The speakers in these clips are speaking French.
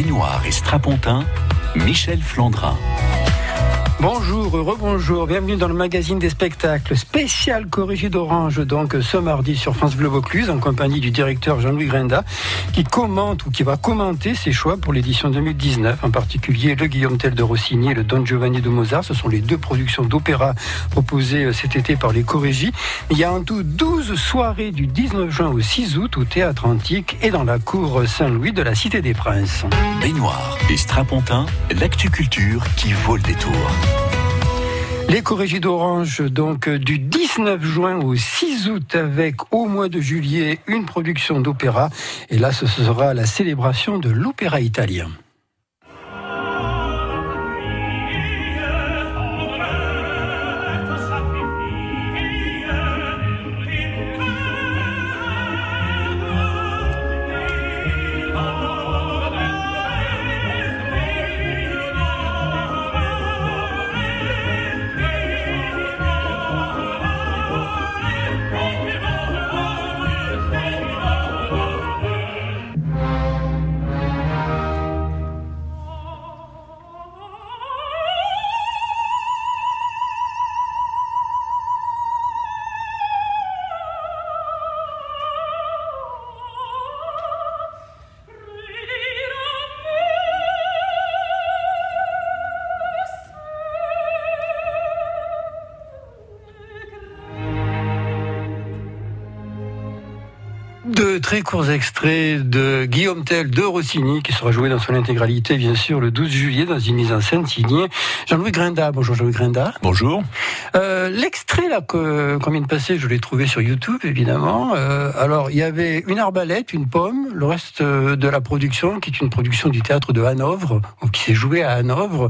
baignoire et strapontin, Michel Flandrin. Bonjour, rebonjour, bienvenue dans le magazine des spectacles spécial Corrigé d'Orange, donc ce mardi sur France Bleu Vaucluse, en compagnie du directeur Jean-Louis Grenda, qui commente ou qui va commenter ses choix pour l'édition 2019, en particulier le Guillaume Tell de Rossini et le Don Giovanni de Mozart. Ce sont les deux productions d'opéra proposées euh, cet été par les Corrigis. Il y a en tout 12 soirées du 19 juin au 6 août au Théâtre Antique et dans la cour Saint-Louis de la Cité des Princes. Baignoire et strapontin, l'actu culture qui vaut le détour. Les d'Orange, donc du 19 juin au 6 août, avec au mois de juillet une production d'opéra. Et là, ce sera la célébration de l'opéra italien. Très courts extraits de Guillaume Tell de Rossini, qui sera joué dans son intégralité, bien sûr, le 12 juillet, dans une mise en scène signée Jean-Louis Grinda. Bonjour Jean-Louis Grinda. Bonjour. Euh, l'extrait là qu'on vient de passer, je l'ai trouvé sur YouTube, évidemment. Euh, alors, il y avait une arbalète, une pomme, le reste euh, de la production, qui est une production du théâtre de Hanovre, qui s'est joué à Hanovre.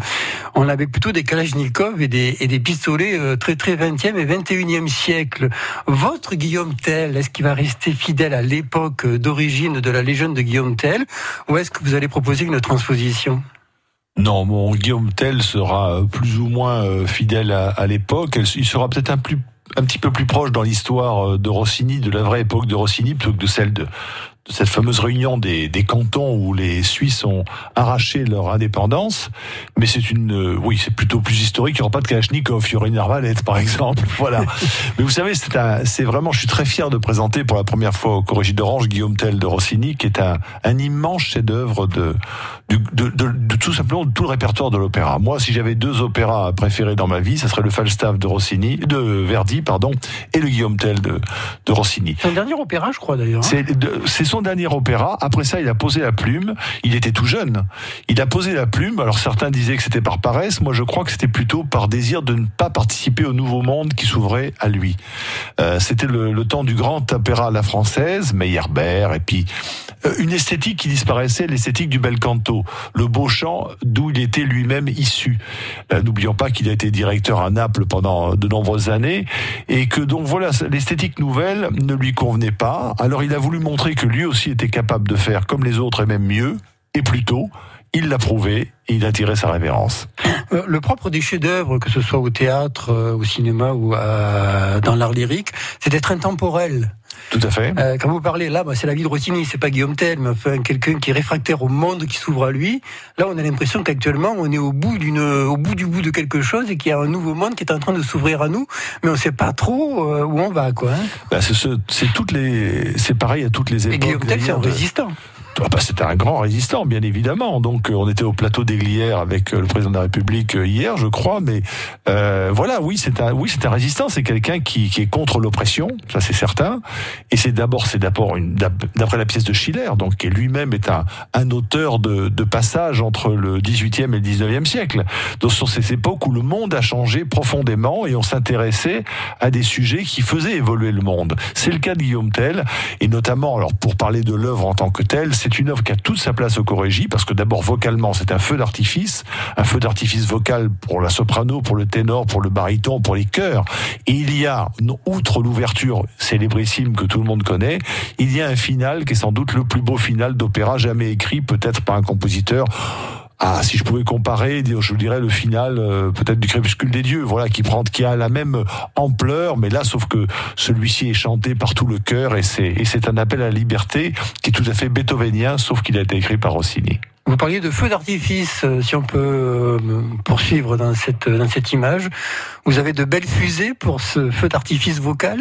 On avait plutôt des Kalachnikov et des, et des pistolets très très 20e et 21e siècle. Votre Guillaume Tell, est-ce qu'il va rester fidèle à l'époque d'origine de la légende de Guillaume Tell, ou est-ce que vous allez proposer une transposition? Non, mon Guillaume Tell sera plus ou moins euh, fidèle à, l'époque. Il sera peut-être un, un petit peu plus proche dans l'histoire euh, de Rossini, de la vraie époque de Rossini, plutôt que de celle de, cette fameuse réunion des, des, cantons où les Suisses ont arraché leur indépendance. Mais c'est une, euh, oui, c'est plutôt plus historique. Il n'y aura pas de Kalachnikov, il y aura une arbalète, par exemple. Voilà. Mais vous savez, c'est c'est vraiment, je suis très fier de présenter pour la première fois au Corrigi d'Orange Guillaume Tell de Rossini, qui est un, un immense chef-d'œuvre de, de, de, de, tout simplement tout le répertoire de l'opéra. Moi, si j'avais deux opéras préférés dans ma vie, ce serait le Falstaff de Rossini, de Verdi, pardon, et le Guillaume Tell de, de Rossini. C'est dernier opéra, je crois d'ailleurs. Hein. C'est son dernier opéra. Après ça, il a posé la plume. Il était tout jeune. Il a posé la plume. Alors certains disaient que c'était par paresse. Moi, je crois que c'était plutôt par désir de ne pas participer au nouveau monde qui s'ouvrait à lui. Euh, c'était le, le, temps du grand opéra à la française, Meyerbeer, et puis euh, une esthétique qui disparaissait, l'esthétique du bel canto, le beau chant d'où il était lui-même issu. Euh, n'oublions pas qu'il a été directeur à Naples pendant de nombreuses années et que donc voilà, l'esthétique nouvelle ne lui convenait pas. Alors il a voulu montrer que lui aussi était capable de faire comme les autres et même mieux et plus tôt. Il l'a prouvé et il a tiré sa révérence. Euh, le propre des chefs-d'œuvre, que ce soit au théâtre, au cinéma ou dans l'art lyrique, c'est d'être intemporel. Tout à fait. Euh, quand vous parlez là, bah, c'est la vie de Rossini, c'est pas Guillaume Tell, mais enfin, quelqu'un qui est réfractaire au monde qui s'ouvre à lui. Là, on a l'impression qu'actuellement, on est au bout d'une, au bout du bout de quelque chose et qu'il y a un nouveau monde qui est en train de s'ouvrir à nous, mais on sait pas trop euh, où on va, quoi. Hein. Bah, c'est, c'est toutes les, c'est pareil à toutes les époques. Et Guillaume Tell, c'est un résistant. Ah bah, c'était un grand résistant, bien évidemment. Donc, euh, on était au plateau d'Aiglières avec euh, le président de la République euh, hier, je crois. Mais voilà, oui, c'est un, oui, c'est un résistant. C'est quelqu'un qui, est contre l'oppression, ça c'est certain. Et c'est d'abord, c'est d'abord une, d'après la pièce de Schiller, donc qui lui-même est un, auteur de, passage entre le 18e et le 19e siècle. Donc, sont ces époques où le monde a changé profondément et on s'intéressait à des sujets qui faisaient évoluer le monde. C'est le cas de Guillaume Tell, et notamment, alors pour parler de l'œuvre en tant que telle, c'est une œuvre qui a toute sa place au Corégie, parce que d'abord vocalement, c'est un feu d'artifice, un feu d'artifice vocal pour la soprano, pour le ténor, pour le baryton, pour les chœurs. Il y a, outre l'ouverture célébrissime que tout le monde connaît, il y a un final qui est sans doute le plus beau final d'opéra jamais écrit, peut-être par un compositeur ah, si je pouvais comparer, je vous dirais le final euh, peut-être du crépuscule des dieux, voilà, qui prend, qui a la même ampleur, mais là, sauf que celui-ci est chanté par tout le cœur et c'est et c'est un appel à la liberté qui est tout à fait beethovenien, sauf qu'il a été écrit par Rossini. Vous parliez de feu d'artifice, euh, si on peut euh, poursuivre dans cette, dans cette image. Vous avez de belles fusées pour ce feu d'artifice vocal?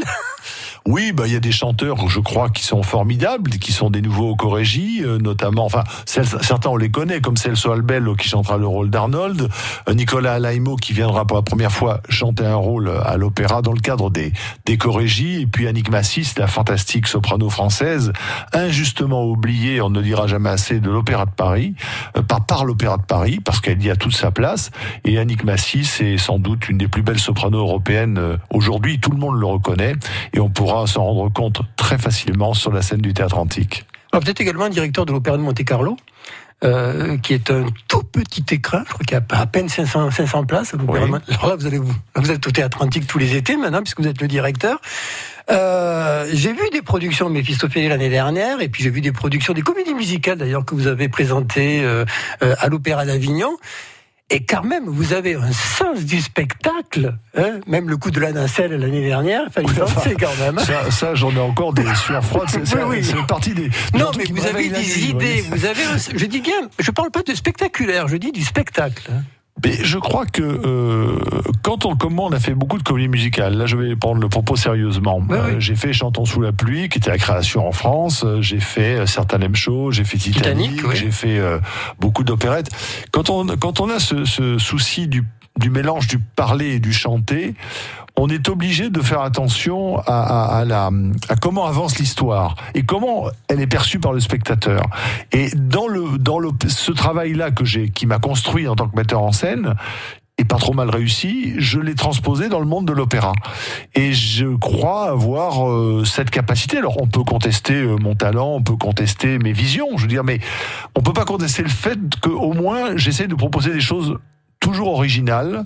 Oui, bah il y a des chanteurs, je crois, qui sont formidables, qui sont des nouveaux au Corégie, euh, notamment. Enfin, certains on les connaît, comme Celso Albello qui chantera le rôle d'Arnold, euh, Nicolas Alaimo qui viendra pour la première fois chanter un rôle à l'opéra dans le cadre des des et puis Annick Massis, la fantastique soprano française, injustement oubliée, on ne dira jamais assez, de l'Opéra de Paris, euh, par par l'Opéra de Paris, parce qu'elle y a toute sa place. Et Annick Massis est sans doute une des plus belles sopranos européennes aujourd'hui. Tout le monde le reconnaît, et on pourra s'en rendre compte très facilement sur la scène du théâtre antique. Alors vous êtes également directeur de l'Opéra de Monte-Carlo. Euh, qui est un tout petit écran, je crois qu'il y a à peine 500, 500 places. Alors là, vous, allez, vous, vous êtes au théâtre antique tous les étés maintenant, puisque vous êtes le directeur. Euh, j'ai vu des productions de Méphistophélie l'année dernière, et puis j'ai vu des productions, des comédies musicales d'ailleurs que vous avez présentées euh à l'Opéra d'Avignon. Et quand même, vous avez un sens du spectacle, hein même le coup de la nacelle l'année dernière, il fallait penser quand même. Ça, ça j'en ai encore des sueurs froides, c'est oui, oui. partie des... Non, mais vous avez des idées, vous avez... Je dis bien, je parle pas de spectaculaire, je dis du spectacle. Mais je crois que euh, quand on, comme on a fait beaucoup de comédies musicales. Là, je vais prendre le propos sérieusement. Euh, j'ai fait Chantons sous la pluie, qui était la création en France. Euh, j'ai fait certains M Show, j'ai fait Titanic, j'ai fait beaucoup d'opérettes. Quand on quand on a ce, ce souci du du mélange du parler et du chanter, on est obligé de faire attention à, la, à comment avance l'histoire et comment elle est perçue par le spectateur. Et dans le dans le ce travail-là que j'ai, qui m'a construit en tant que metteur en scène, et pas trop mal réussi, je l'ai transposé dans le monde de l'opéra. Et je crois avoir euh, cette capacité. Alors on peut contester euh, mon talent, on peut contester mes visions, je veux dire, mais on peut pas contester le fait qu'au moins j'essaie de proposer des choses toujours original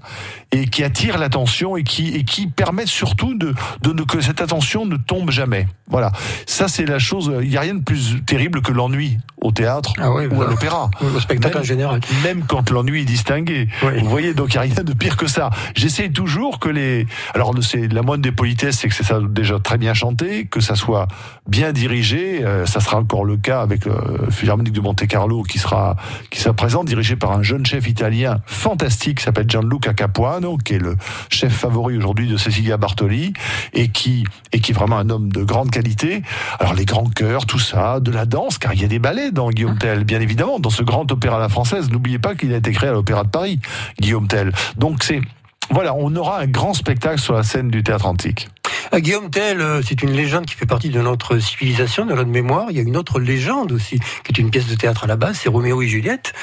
et qui attire l'attention et qui et qui permettent surtout de, de, que cette attention ne tombe jamais. Voilà, ça c'est la chose. Il n'y a rien de plus terrible que l'ennui au théâtre ah ou à bah, l'opéra, au spectacle en général. Même quand l'ennui est distingué. Vous voyez, donc il n'y a rien de pire que ça. J'essaie toujours que les. Alors c'est la moindre des politesses, c'est que c'est ça déjà très bien chanté, que ça soit bien dirigé. Euh, ça sera encore le cas avec le Philharmonique de Monte Carlo qui sera qui sera présent, dirigé par un jeune chef italien fantastique qui s'appelle Gianluca Capuano, qui est le chef favori aujourd'hui de Cecilia Bartoli et qui et qui est vraiment un homme de grande qualité. Alors les grands chœurs, tout ça, de la danse, car il y a des ballets dans Guillaume Tell, bien évidemment, dans ce grand opéra à la française. N'oubliez pas qu'il a été créé à l'Opéra de Paris, Guillaume Tell. Donc c'est voilà, on aura un grand spectacle sur la scène du théâtre antique. Ah, Guillaume Tell, euh, c'est une légende qui fait partie de notre civilisation, de notre mémoire. Il y a une autre légende aussi, qui est une pièce de théâtre à la base, c'est Roméo et Juliette,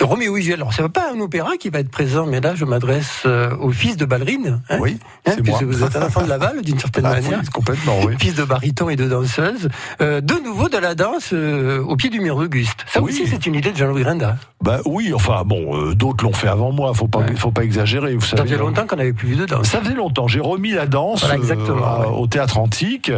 Roméo et Juliette. Alors, c'est pas un opéra qui va être présent, mais là, je m'adresse euh, au fils de ballerine. Hein, oui, hein, c'est moi. Vous êtes un enfant de Laval, d'une certaine ah, manière. Oui, complètement, oui. Fils de baryton et de danseuse. Euh, de nouveau de la danse euh, au pied du mur d'Auguste. Ça aussi, c'est une idée de Jean-Louis Grinda. Bah oui, enfin bon, d'autres l'ont fait avant moi. Faut pas, faut pas exagérer. Vous savez, ça faisait hein. longtemps qu'on n'avait plus vu de danse. Ça faisait longtemps. J'ai remis la danse au théâtre antique.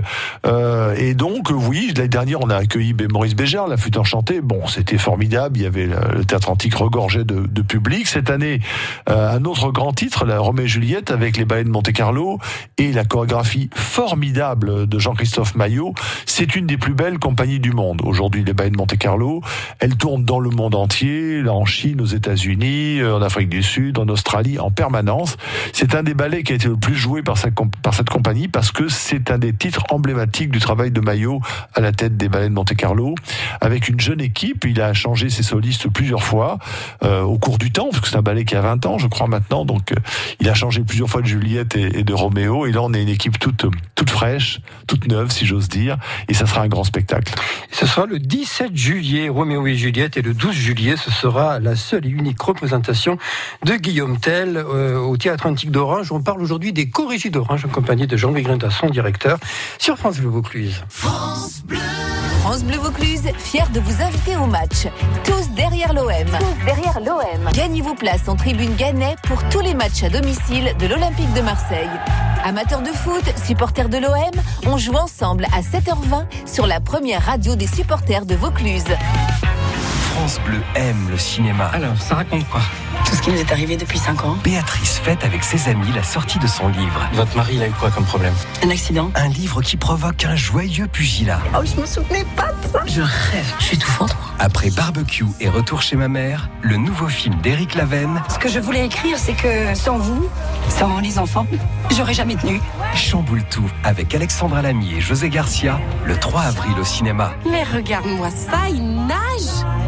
et donc, oui, l'année dernière, on a accueilli Maurice Bégard, la flûte enchantée. Bon, c'était formidable. Il y avait le théâtre antique regorgeait de public. Cette année, euh, un autre grand titre, la Roméo et Juliette avec les ballets de Monte Carlo et la chorégraphie formidable de Jean-Christophe Maillot. C'est une des plus belles compagnies du monde. Aujourd'hui, les ballets de Monte Carlo, elles tournent dans le monde entier, en Chine, aux États-Unis, euh, en Afrique du Sud, en Australie, en permanence. C'est un des ballets qui a été le plus joué par, par cette compagnie parce que c'est un des titres emblématiques du travail de Maillot à la tête des ballets de Monte Carlo. Avec une jeune équipe, il a changé ses solistes plusieurs fois. Euh, au cours du temps, parce que c'est un ballet qui a 20 ans, je crois maintenant. Donc, euh, il a changé plusieurs fois de Juliette et, de Roméo. Et là, on est une équipe toute, toute fraîche, toute neuve, si j'ose dire. Et ça sera un grand spectacle. Ce sera le 17 juillet, Roméo et Juliette, et le 12 juillet, ce sera la seule et unique représentation de Guillaume Tell euh, au Théâtre Antique d'Orange. On parle aujourd'hui des Corrigis d'Orange, en compagnie de Jean-Louis Grinda, son directeur, sur France Bleu Vaucluse. France Bleu Vaucluse, fier de vous inviter au match. Tous derrière l'OM. Tous derrière l'OM. Gagnez vos places en tribune Gannet pour tous les matchs à domicile de l'Olympique de Marseille. Amateurs de foot, supporters de l'OM, on joue ensemble à 7h20 sur la première radio des supporters de Vaucluse. France Bleu aime le cinéma. Alors, ça raconte quoi? Ce qui nous est arrivé depuis 5 ans. Béatrice fête avec ses amis la sortie de son livre. Votre mari, il a eu quoi comme problème? Un accident. Un livre qui provoque un joyeux pugilat. Oh, je me souvenais pas de ça. Je rêve. Je suis étouffante. Après Barbecue et Retour chez ma mère, le nouveau film d'Éric Lavenne Ce que je voulais écrire, c'est que sans vous, sans les enfants, j'aurais jamais tenu. chamboule tout avec Alexandra Lamy et José Garcia le 3 avril au cinéma. Mais regarde-moi ça, il nage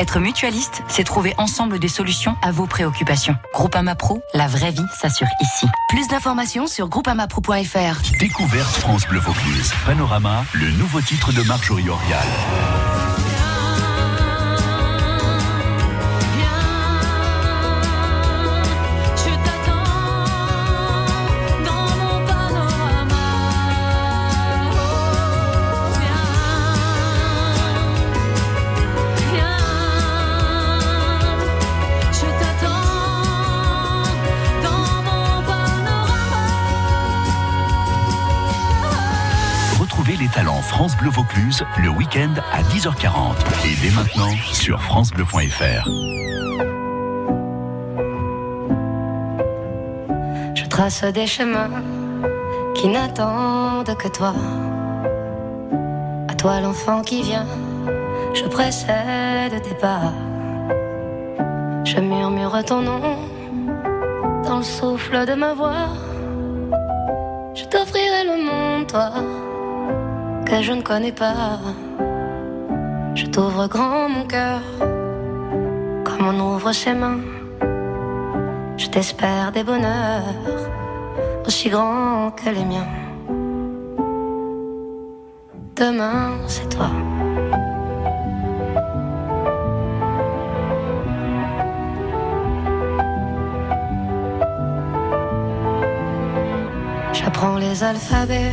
Être mutualiste, c'est trouver ensemble des solutions à vos préoccupations. Groupama Pro, la vraie vie s'assure ici. plus d'informations sur groupamapro.fr. Découverte France Bleu Vaucluse. Panorama, le nouveau titre de Marjorie Orial. France Bleu Vaucluse le week-end à 10h40. Et dès maintenant sur FranceBleu.fr. Je trace des chemins qui n'attendent que toi. À toi l'enfant qui vient, je précède tes pas. Je murmure ton nom dans le souffle de ma voix. Je t'offrirai le monde, toi, je ne connais pas. Je t'ouvre grand mon cœur, comme on ouvre ses mains. Je t'espère des bonheurs aussi grands que les miens. Demain, c'est toi. J'apprends les alphabets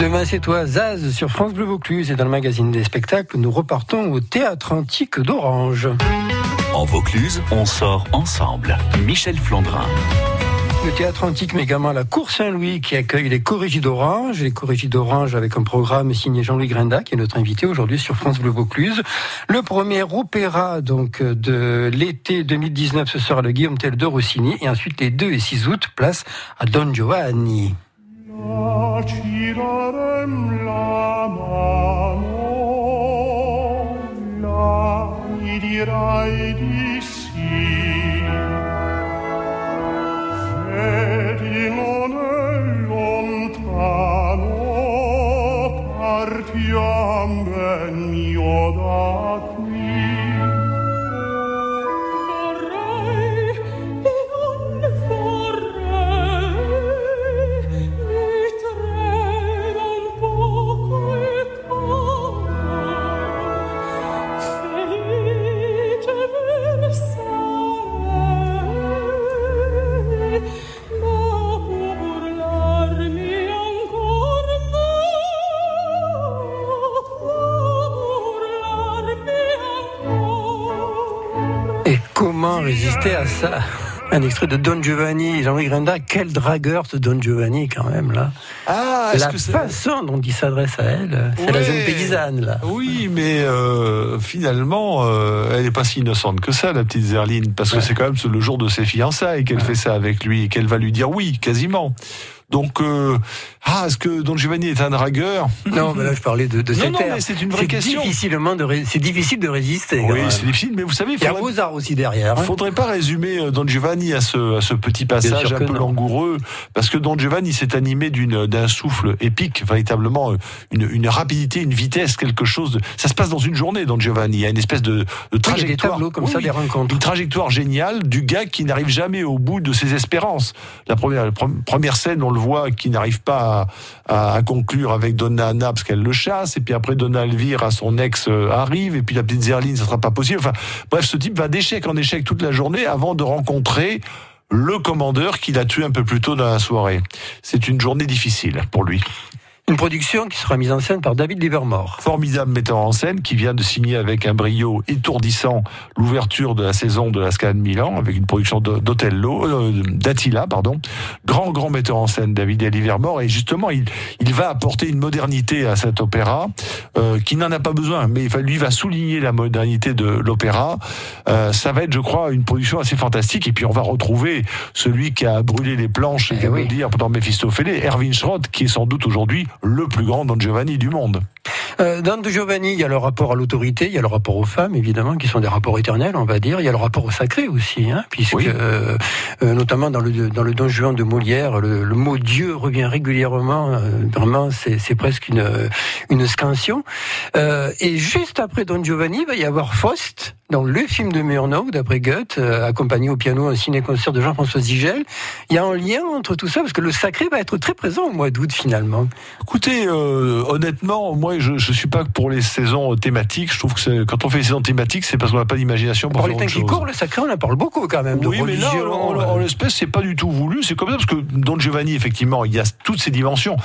Demain, c'est toi, Zaz, sur France Bleu Vaucluse. Et dans le magazine des spectacles, nous repartons au Théâtre Antique d'Orange. En Vaucluse, on sort ensemble. Michel Flandrin. Le théâtre antique, mais également la Cour Saint-Louis qui accueille les Corrigis d'Orange. Les Corrigis d'Orange avec un programme signé Jean-Louis Grinda, qui est notre invité aujourd'hui sur France Bleu Vaucluse. Le premier opéra donc de l'été 2019, ce sera le Guillaume Tell de Rossini. Et ensuite, les 2 et 6 août, place à Don Giovanni. Girarem la mano, la mi dirai di sì. Vedi non è lontano, partiam ben mio dato. À ça Un extrait de Don Giovanni, Jean-Louis Grenda. Quel dragueur ce Don Giovanni quand même là. Ah, est-ce La que c'est- façon dont il s'adresse à elle, c'est la jeune paysanne là. Oui, mais euh, finalement, euh, elle n'est pas si innocente que ça, la petite Zerline, parce que c'est quand même le jour de ses fiançailles qu'elle fait ça avec lui et qu'elle va lui dire oui, quasiment. Donc, euh, ah, est-ce que Don Giovanni est un dragueur Non, mais là je parlais de, de Non, cette non, mais c'est une vraie question. Difficilement de ré- c'est difficile de résister. Oui, c'est difficile, mais vous savez, il Il y a Mozart aussi derrière. hein. Faudrait pas résumer euh, Don Giovanni à ce, à ce petit passage un peu non. langoureux, parce que Don Giovanni s'est animé d'un souffle épique, véritablement euh, une, une rapidité, une vitesse, quelque chose. De, ça se passe dans une journée, Don Giovanni. Il y a une espèce de, de Oui, il y a des trajectoire, tableaux comme Oui, ça, oui. des rencontres. une trajectoire géniale du gars qui n'arrive jamais au bout de ses espérances. La première, la première scène, on le voit, qui n'arrive pas à, à- à conclure avec Donna Anna parce qu'elle le chasse, et puis après Donna Elvire, son ex, euh, arrive, et puis la petite Zerline, ça sera pas possible. Enfin, bref, ce type va d'échec en échec toute la journée avant de rencontrer le commandeur qu'il a tué un peu plus tôt dans la soirée. C'est une journée difficile pour lui. Une production qui sera mise en scène par David Livermore. Formidable metteur en scène qui vient de signer avec un brio étourdissant l'ouverture de la saison de la Scala de Milan avec une production d'Otello, euh, d'Attila, pardon. Grand, grand metteur en scène, David Livermore. Et justement, il, il va apporter une modernité à cet opéra euh, qui n'en a pas besoin, mais il va- lui va souligner la modernité de l'opéra. Euh, ça va être, je crois, une production assez fantastique. Et puis, on va retrouver celui qui a brûlé les planches, et Eh de oui. le dire pendant Mephistophéles, Erwin Schrott, qui est sans doute aujourd'hui le plus grand Don Giovanni du monde. Euh, dans De Giovanni, il y a le rapport à l'autorité, il y a le rapport aux femmes, évidemment, qui sont des rapports éternels, on va dire. Il y a le rapport au sacré aussi, hein, puisque Oui. euh, euh, notamment dans le dans le Don Juan de Molière, le, le mot Dieu revient régulièrement. euh, vraiment, c'est c'est presque une une scansion. Euh, et juste après Don Giovanni, il va y avoir Faust, dans le film de Murnau, d'après Goethe, euh, accompagné au piano un ciné-concert de Jean-François Zigel. Il y a un lien entre tout ça, parce que le sacré va être très présent au mois d'août, finalement. Écoutez, euh, honnêtement, moi, je, je suis pas pour les saisons thématiques. Je trouve que quand on fait les saisons thématiques, c'est parce qu'on n'a pas d'imagination pour Pour faire les temps qui courent, le sacré, on en parle beaucoup quand même. de Oui, mais là, religion, en, en- euh, en l'espèce, c'est pas du tout voulu. C'est comme ça parce que Don Giovanni, effectivement, il y a toutes ces dimensions.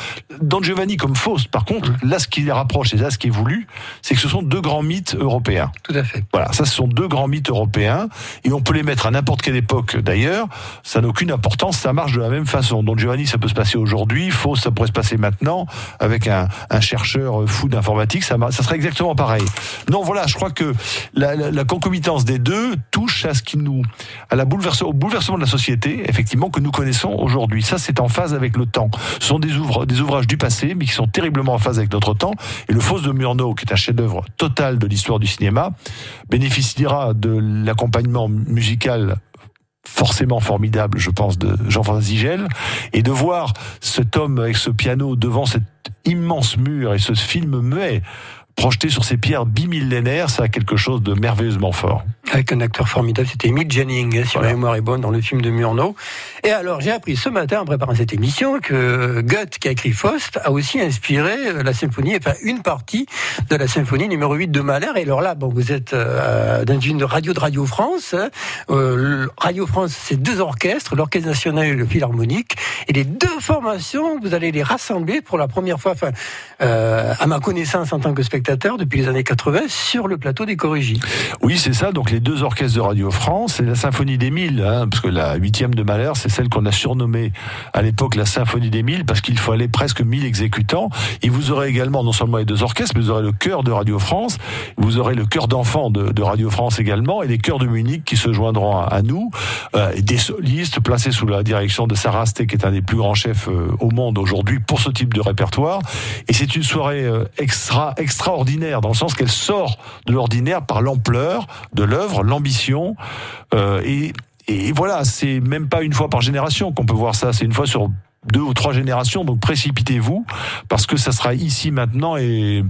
Don Giovanni comme Faust, par contre, Mmh. là, ce qui les rapproche et là, ce qui est voulu, c'est que ce sont deux grands mythes européens. Tout à fait. Voilà, ça, ce sont deux grands mythes européens et on peut les mettre à n'importe quelle époque. D'ailleurs, ça n'a aucune importance. Ça marche de la même façon. Don Giovanni, ça peut se passer aujourd'hui. Faust, ça pourrait se passer maintenant avec un, un chercheur fou Ça, ça serait exactement pareil. Non, voilà, je crois que la, concomitance des deux touche à ce qui nous, à la au bouleversement de la société, effectivement, que nous connaissons aujourd'hui. Ça, c'est en phase avec le temps. Ce sont des, ouvra- des ouvrages du passé, mais qui sont terriblement en phase avec notre temps. Et le Faust de Murnau, qui est un chef-d'œuvre total de l'histoire du cinéma, bénéficiera de l'accompagnement musical forcément formidable, je pense, de Jean-François Zigel, et de voir cet homme avec ce piano devant cet immense mur et ce film muet projeté sur ces pierres bimillénaires, ça a quelque chose de merveilleusement fort. Avec un acteur formidable, c'était Emile Jennings, si Voilà. ma mémoire est bonne, dans le film de Murnau. Et alors, j'ai appris ce matin, en préparant cette émission, que Goethe, qui a écrit Faust, a aussi inspiré euh, la symphonie, enfin, une partie de la symphonie numéro 8 de Mahler. Et alors là, bon, vous êtes euh, dans une radio de Radio France. hein. Euh, radio France, c'est deux orchestres, l'Orchestre National et le Philharmonique. Et les deux formations, vous allez les rassembler pour la première fois, enfin, euh, à ma connaissance en tant que spectateur, depuis les années 80, sur le plateau des Corrigis. Oui, c'est ça. Donc les deux orchestres de Radio France et la symphonie des Mille, hein, parce que la huitième de Mahler, c'est celle qu'on a surnommée à l'époque la symphonie des Mille, parce qu'il fallait presque 1000 exécutants. Et vous aurez également non seulement les deux orchestres, mais vous aurez le chœur de Radio France, vous aurez le chœur d'enfants de, Radio France également, et les chœurs de Munich qui se joindront à, nous, euh, des solistes placés sous la direction de Sarah qui est un des plus grands chefs euh, au monde aujourd'hui pour ce type de répertoire. Et c'est une soirée euh, extra extraordinaire dans le sens qu'elle sort de l'ordinaire par l'ampleur de l'œuvre, l'ambition euh, et, et voilà, c'est même pas une fois par génération qu'on peut voir ça, c'est une fois sur deux ou trois générations. Donc précipitez-vous parce que ça sera ici maintenant et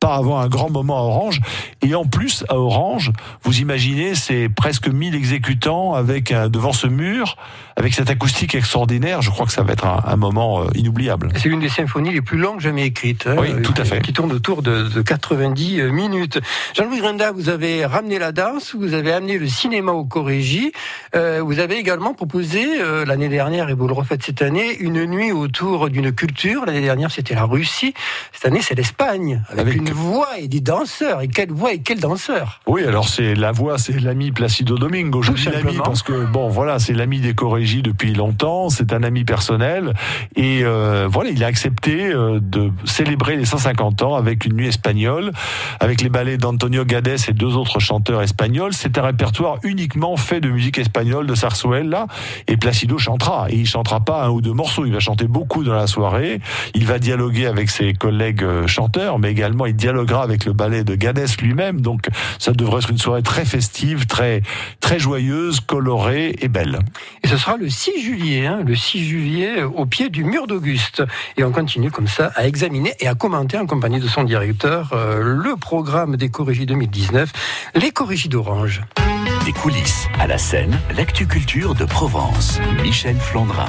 part avant un grand moment à Orange. Et en plus, à Orange, vous imaginez, c'est presque 1000 exécutants avec un- devant ce mur, avec cette acoustique extraordinaire. Je crois que ça va être un, un moment euh, inoubliable. C'est l'une des symphonies les plus longues jamais écrites. hein, Oui, tout à euh, fait. Qui tourne autour de, de 90 minutes. Jean-Louis Grinda, vous avez ramené la danse, vous avez amené le cinéma au Corégie. Euh, vous avez également proposé euh, l'année dernière, et vous le refaites cette année, une nuit autour d'une culture. L'année dernière, c'était la Russie. Cette année, c'est l'Espagne, avec, Avec- une voix et des danseurs. Et quelle voix et quel danseur Oui, alors c'est la voix, c'est l'ami Placido Domingo. Je Tout dis l'ami parce que bon, voilà, c'est l'ami des Corégies depuis longtemps. C'est un ami personnel et euh, voilà, il a accepté euh, de célébrer les 150 ans avec une nuit espagnole, avec les ballets d'Antonio Gades et deux autres chanteurs espagnols. C'est un répertoire uniquement fait de musique espagnole, de sarsuela. Et Placido chantera et il chantera pas un ou deux morceaux. Il va chanter beaucoup dans la soirée. Il va dialoguer avec ses collègues euh, chanteurs, mais également il dialoguera avec le ballet de Gades lui-même. Donc ça devrait être une soirée très festive, très très joyeuse, colorée et belle. Et ce sera le 6 juillet, hein, le 6 juillet, euh, au pied du mur d'Auguste. Et on continue comme ça à examiner et à commenter en compagnie de son directeur euh, le programme des Corrigies 2019, les Corrigies d'Orange. Des coulisses à la scène, l'actu culture de Provence. Michel Flandrin.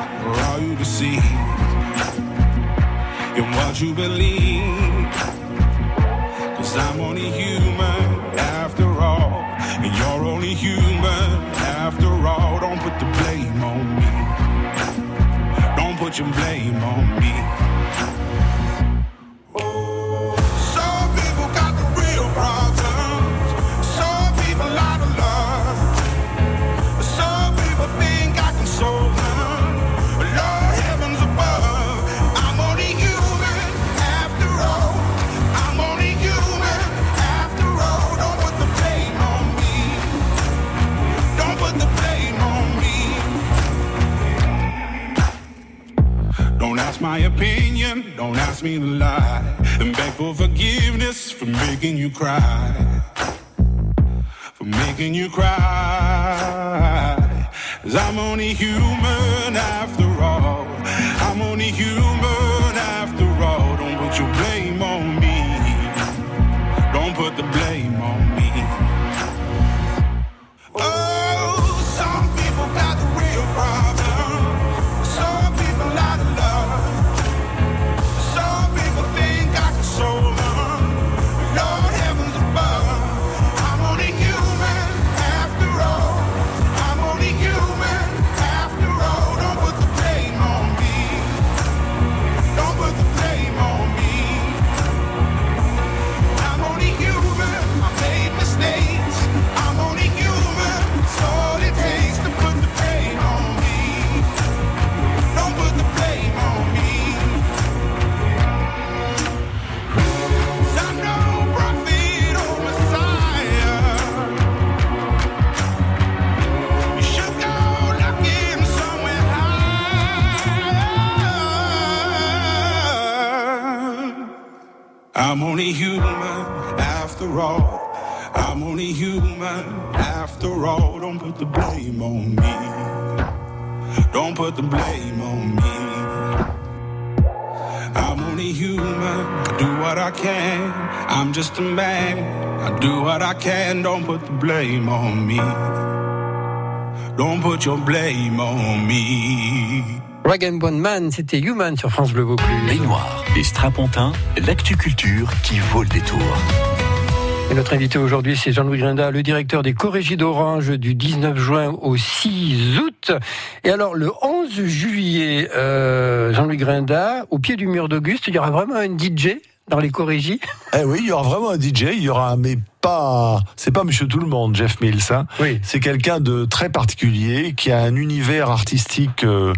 are you deceived in what you believe? Cause I'm only human after all. And you're only human after all. Don't put the blame on me. Don't put your blame on me. My opinion, don't ask me to lie. And beg for forgiveness for making you cry for making you cry. Cause I'm only human after all. I'm only human put the blame on me. I'm only human. I do what I can. I'm just a man. I do what I can. Don't put the blame on me. Don't put your blame on me. Rag and Bone Man, c'était Human sur France Bleu Vaucluse. Baignoire et Strapontin, l'actu culture qui vaut le détour. Et notre invité aujourd'hui, c'est Jean-Louis Grinda, le directeur des Corrégies d'Orange du 19 juin au 6 août. Et alors, le 11 juillet, euh, Jean-Louis Grinda, au pied du mur d'Auguste, il y aura vraiment un DJ dans les chorégies Eh oui, il y aura vraiment un DJ, il y aura un, mais pas, c'est pas Monsieur Tout le Monde, Jeff Mills. Hein. C'est quelqu'un de très particulier qui a un univers artistique. euh,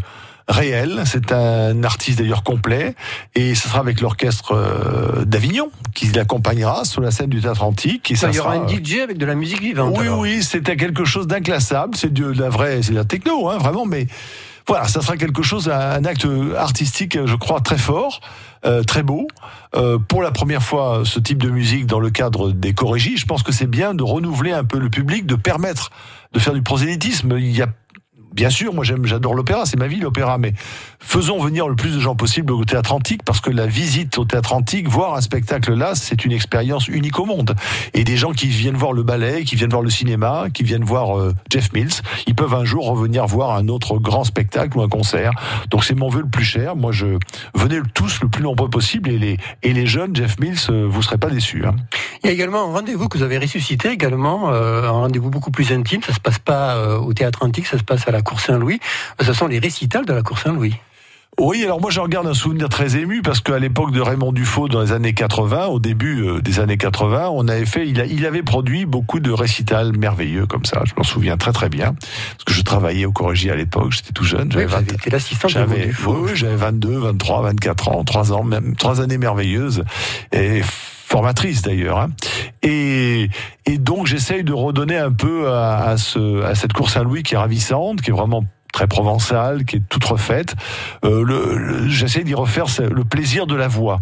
réel, c'est un artiste d'ailleurs complet, et ce sera avec l'orchestre euh, d'Avignon qui l'accompagnera sur la scène du Théâtre Antique. Et ça Il y aura sera, un DJ avec de la musique vivante. oui, alors. oui, c'était quelque chose d'inclassable. C'est de la vraie, c'est de la techno, hein, vraiment. Mais voilà, ça sera quelque chose, un acte artistique, je crois, très fort, euh, très beau. Euh, pour la première fois, ce type de musique dans le cadre des chorégies, je pense que c'est bien de renouveler un peu le public, de permettre de faire du prosélytisme. Il y a Bien sûr, moi j'adore l'opéra, c'est ma vie l'opéra, mais faisons venir le plus de gens possible au théâtre antique parce que la visite au théâtre antique, voir un spectacle là, c'est une expérience unique au monde. Et des gens qui viennent voir le ballet, qui viennent voir le cinéma, qui viennent voir euh, Jeff Mills, ils peuvent un jour revenir voir un autre grand spectacle ou un concert. Donc c'est mon vœu le plus cher. Moi je venez tous le plus nombreux possible et les et les jeunes Jeff Mills, euh, vous serez pas déçus. Hein. Il y a également un rendez-vous que vous avez ressuscité également, euh, un rendez-vous beaucoup plus intime. Ça se passe pas euh, au théâtre antique, ça se passe à la Cour Saint-Louis. Ce sont les récitals de la Cour Saint-Louis. Oui, alors moi j'en regarde un souvenir très ému parce qu'à l'époque de Raymond Dufaux dans les années 80, au début euh, des années 80, on avait fait, il, a- il avait produit beaucoup de récitals merveilleux comme ça. Je m'en souviens très très bien parce que je travaillais au Corrégie à l'époque, j'étais tout jeune. Oui, j'avais vous 20 avez été l'assistant de Raymond j'avais, Dufaux. oui, oui, j'avais 22, 23, 24 ans, trois ans, même trois années merveilleuses et formatrices d'ailleurs. hein. Et, et donc j'essaye de redonner un peu à, à ce, à cette course Saint-Louis qui est ravissante, qui est vraiment très provençale, qui est toute refaite. Euh, le, le- j'essaie d'y refaire le plaisir de la voix.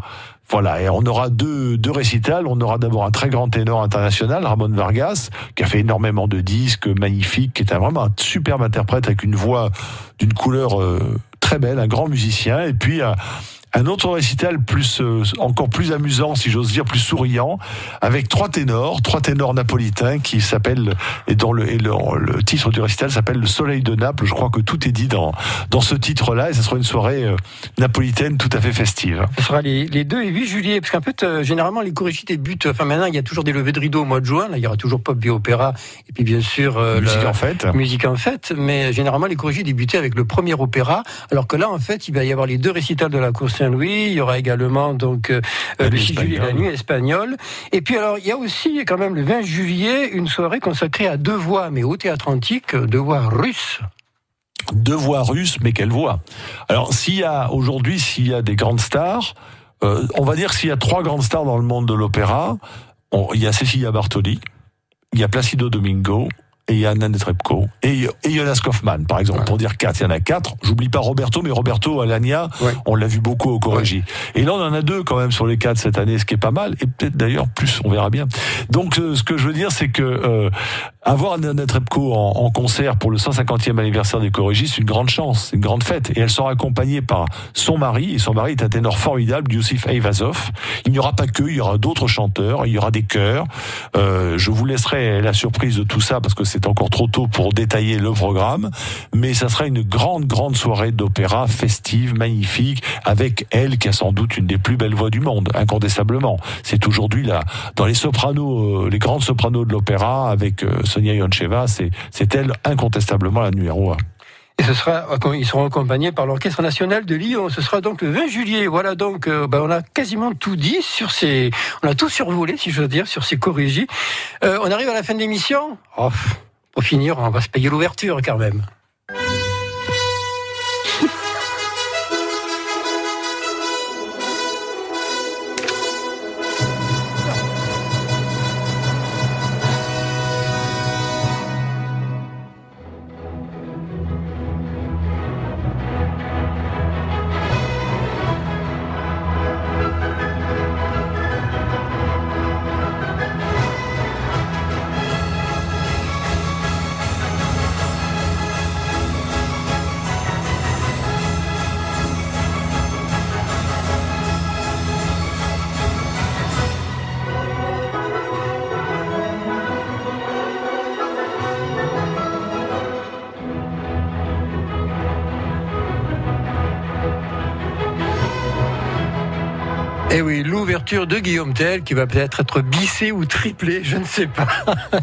Voilà, et on aura deux, deux récitals. On aura d'abord un très grand ténor international, Ramon Vargas, qui a fait énormément de disques magnifiques, qui est vraiment un superbe interprète avec une voix d'une couleur euh, très belle, un grand musicien. Et puis un, un autre récital plus euh, encore plus amusant, si j'ose dire, plus souriant, avec trois ténors, trois ténors napolitains qui s'appellent et dont le, et le, le titre du récital s'appelle Le Soleil de Naples. Je crois que tout est dit dans dans ce titre-là, et ce sera une soirée euh, napolitaine tout à fait festive. Ce sera les, les 2 et 8 juillet, parce qu'en fait, euh, généralement, les chorégies débutent, enfin maintenant, il y a toujours des levées de rideau au mois de juin, là, il y aura toujours pop opéra et puis bien sûr... euh, Musique le- en fête. Musique en fête, mais généralement, les chorégies débutaient avec le premier opéra, alors que là, en fait, il va y avoir les deux récitals de la Cour Saint-Louis, il y aura également donc euh, le nuit 6 juillet, la nuit espagnole, et puis alors, il y a aussi quand même le 20 juillet, une soirée consacrée à deux voix, mais au théâtre antique, euh, deux voix russes. deux voix russes, mais quelle voix? Alors, s'il y a aujourd'hui, s'il y a des grandes stars, euh, on va dire s'il y a trois grandes stars dans le monde de l'opéra, il y a Cecilia Bartoli, il y a Placido Domingo. Et il y a Anna Netrebko et, et Jonas Kaufmann, par exemple, pour dire quatre. Il y en a quatre. J'oublie pas Roberto, mais Roberto Alagna, on l'a vu beaucoup au Corrégie. Et là, on en a deux quand même sur les quatre cette année, ce qui est pas mal. Et peut-être d'ailleurs plus, on verra bien. Donc, euh, ce que je veux dire, c'est que euh, avoir Anna Netrebko en, en concert pour le 150e anniversaire des Corrégis, c'est une grande chance, une grande fête. Et elle sera accompagnée par son mari, et son mari est un ténor formidable, Yusuf Ayvazov. Il n'y aura pas que, il y aura d'autres chanteurs, il y aura des chœurs. Euh, je vous laisserai la surprise de tout ça parce que c'est encore trop tôt pour détailler le programme, mais ça sera une grande, grande soirée d'opéra festive, magnifique, avec elle qui a sans doute une des plus belles voix du monde, incontestablement. C'est aujourd'hui là, dans les sopranos, euh, les grandes sopranos de l'opéra, avec euh, Sonia Yoncheva, c'est, elle incontestablement la numéro un. Et ce sera, ils seront accompagnés par l'Orchestre National de Lyon. Ce sera donc le 20 juillet. Voilà donc, euh, ben, on a quasiment tout dit sur ces, on a tout survolé, si je veux dire, sur ces corrigies. Euh, on arrive à la fin de l'émission. Oh, pour finir, on va se payer l'ouverture quand même. Et oui, l'ouverture de Guillaume Tell qui va peut-être être bissé ou triplé, je ne sais pas.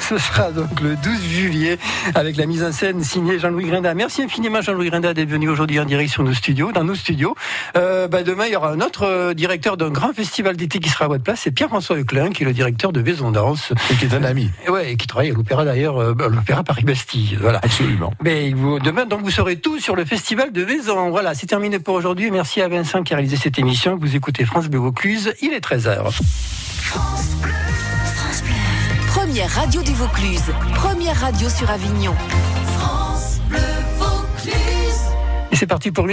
Ce sera donc le 12 juillet avec la mise en scène signée Jean-Louis Grinda. Merci infiniment Jean-Louis Grinda d'être venu aujourd'hui en direct sur nos studios, dans nos studios. Euh, bah, demain, il y aura un autre euh, directeur d'un grand festival d'été qui sera à votre place, c'est Pierre-François Leclerc qui est le directeur de Vaison Danse. Et qui est un ami. Et ouais, et qui travaille à l'opéra d'ailleurs, euh, à l'opéra Paris-Bastille. Voilà. Absolument. Mais vous, demain, donc, vous saurez tout sur le festival de Vaison. Voilà, c'est terminé pour aujourd'hui. Merci à Vincent qui a réalisé cette émission. Vous écoutez France Bleu Vaucluse. Il est 13h. Première radio du Vaucluse. Première radio sur Avignon. Et c'est parti pour une